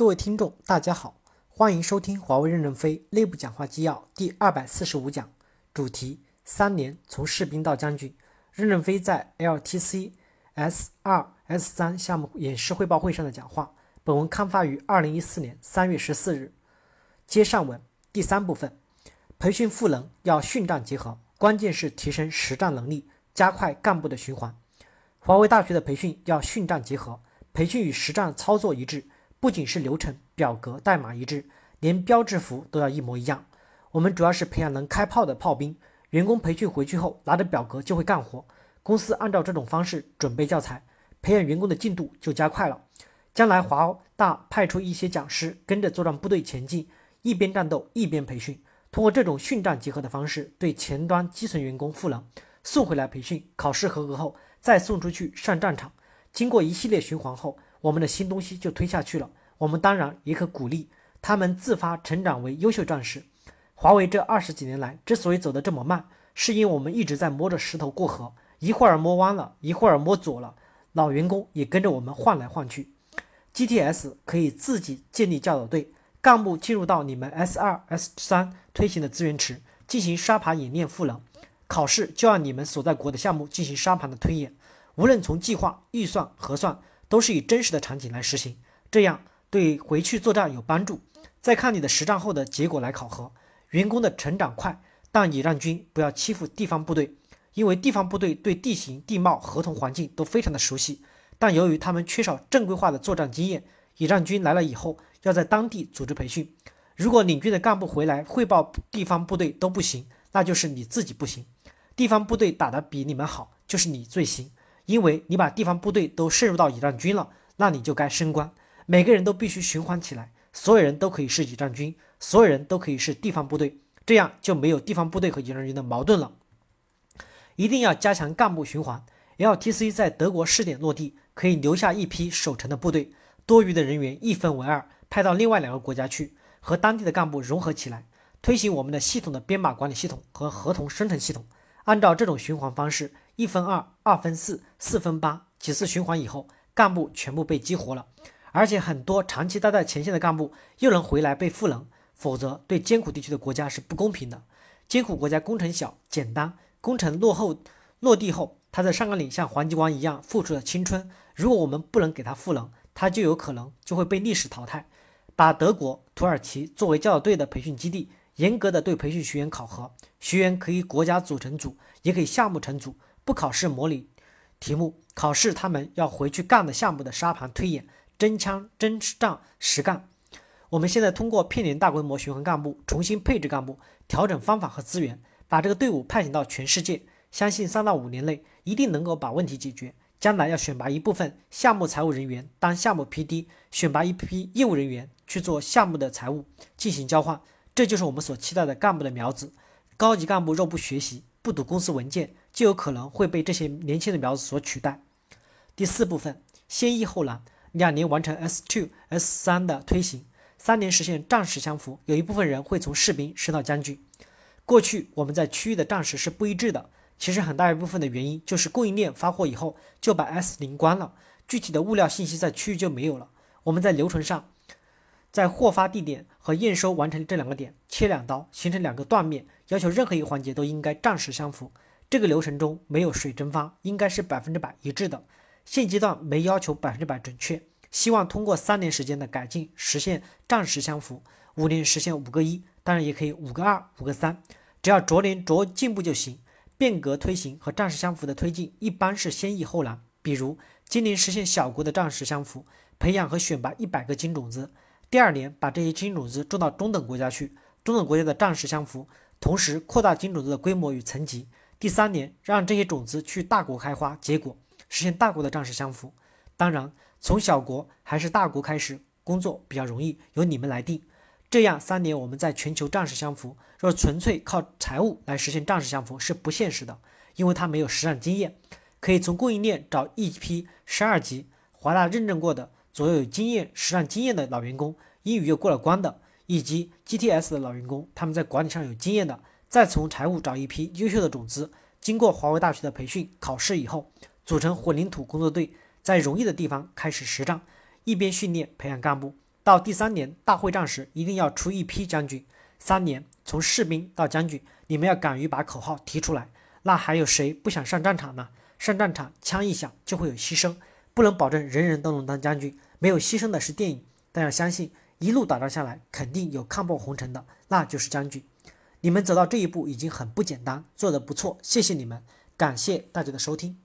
各位听众，大家好，欢迎收听华为任正非内部讲话纪要第二百四十五讲，主题：三年从士兵到将军。任正非在 LTC S 二 S 三项目演示汇报会上的讲话。本文刊发于二零一四年三月十四日。接上文第三部分，培训赋能要训战结合，关键是提升实战能力，加快干部的循环。华为大学的培训要训战结合，培训与实战操作一致。不仅是流程、表格、代码一致，连标志符都要一模一样。我们主要是培养能开炮的炮兵。员工培训回去后，拿着表格就会干活。公司按照这种方式准备教材，培养员工的进度就加快了。将来华大派出一些讲师跟着作战部队前进，一边战斗一边培训。通过这种训战结合的方式，对前端基层员工赋能，送回来培训，考试合格后再送出去上战场。经过一系列循环后。我们的新东西就推下去了。我们当然也可鼓励他们自发成长为优秀战士。华为这二十几年来之所以走得这么慢，是因为我们一直在摸着石头过河，一会儿摸弯了，一会儿摸左了，老员工也跟着我们换来换去。GTS 可以自己建立教导队，干部进入到你们 S 二、S 三推行的资源池进行沙盘演练赋能，考试就按你们所在国的项目进行沙盘的推演。无论从计划、预算、核算。都是以真实的场景来实行，这样对回去作战有帮助。再看你的实战后的结果来考核。员工的成长快，但也让军不要欺负地方部队，因为地方部队对地形、地貌、合同环境都非常的熟悉，但由于他们缺少正规化的作战经验，也让军来了以后要在当地组织培训。如果领军的干部回来汇报地方部队都不行，那就是你自己不行。地方部队打得比你们好，就是你最行。因为你把地方部队都渗入到野战军了，那你就该升官。每个人都必须循环起来，所有人都可以是野战军，所有人都可以是地方部队，这样就没有地方部队和野战军的矛盾了。一定要加强干部循环。LTC 在德国试点落地，可以留下一批守城的部队，多余的人员一分为二，派到另外两个国家去，和当地的干部融合起来，推行我们的系统的编码管理系统和合同生成系统。按照这种循环方式。一分二，二分四，四分八，几次循环以后，干部全部被激活了，而且很多长期待在前线的干部又能回来被赋能，否则对艰苦地区的国家是不公平的。艰苦国家工程小、简单，工程落后落地后，他在上甘岭像黄继光一样付出了青春。如果我们不能给他赋能，他就有可能就会被历史淘汰。把德国、土耳其作为教导队的培训基地，严格的对培训学员考核，学员可以国家组成组，也可以项目成组。不考试模拟题目，考试他们要回去干的项目的沙盘推演，真枪真仗实干。我们现在通过片年大规模循环干部，重新配置干部，调整方法和资源，把这个队伍派遣到全世界，相信三到五年内一定能够把问题解决。将来要选拔一部分项目财务人员当项目 PD，选拔一批业务人员去做项目的财务，进行交换。这就是我们所期待的干部的苗子。高级干部若不学习，不读公司文件。就有可能会被这些年轻的苗子所取代。第四部分，先易后难，两年完成 S two S 三的推行，三年实现战时相符。有一部分人会从士兵升到将军。过去我们在区域的战时是不一致的，其实很大一部分的原因就是供应链发货以后就把 S 零关了，具体的物料信息在区域就没有了。我们在流程上，在货发地点和验收完成这两个点切两刀，形成两个断面，要求任何一个环节都应该战时相符。这个流程中没有水蒸发，应该是百分之百一致的。现阶段没要求百分之百准确，希望通过三年时间的改进，实现战时相符。五年实现五个一，当然也可以五个二、五个三，只要逐年逐进步就行。变革推行和战时相符的推进一般是先易后难。比如今年实现小国的战时相符，培养和选拔一百个金种子，第二年把这些金种子种到中等国家去，中等国家的战时相符，同时扩大金种子的规模与层级。第三年，让这些种子去大国开花结果，实现大国的战时相符。当然，从小国还是大国开始工作比较容易，由你们来定。这样三年我们在全球战时相符。若纯粹靠财务来实现战时相符是不现实的，因为他没有实战经验。可以从供应链找一批十二级华大认证过的、左右有经验、实战经验的老员工，英语又过了关的，以及 GTS 的老员工，他们在管理上有经验的。再从财务找一批优秀的种子，经过华为大学的培训考试以后，组成混凝土工作队，在容易的地方开始实战，一边训练培养干部，到第三年大会战时，一定要出一批将军。三年从士兵到将军，你们要敢于把口号提出来。那还有谁不想上战场呢？上战场，枪一响就会有牺牲，不能保证人人都能当将军。没有牺牲的是电影，但要相信一路打仗下来，肯定有看破红尘的，那就是将军。你们走到这一步已经很不简单，做的不错，谢谢你们，感谢大家的收听。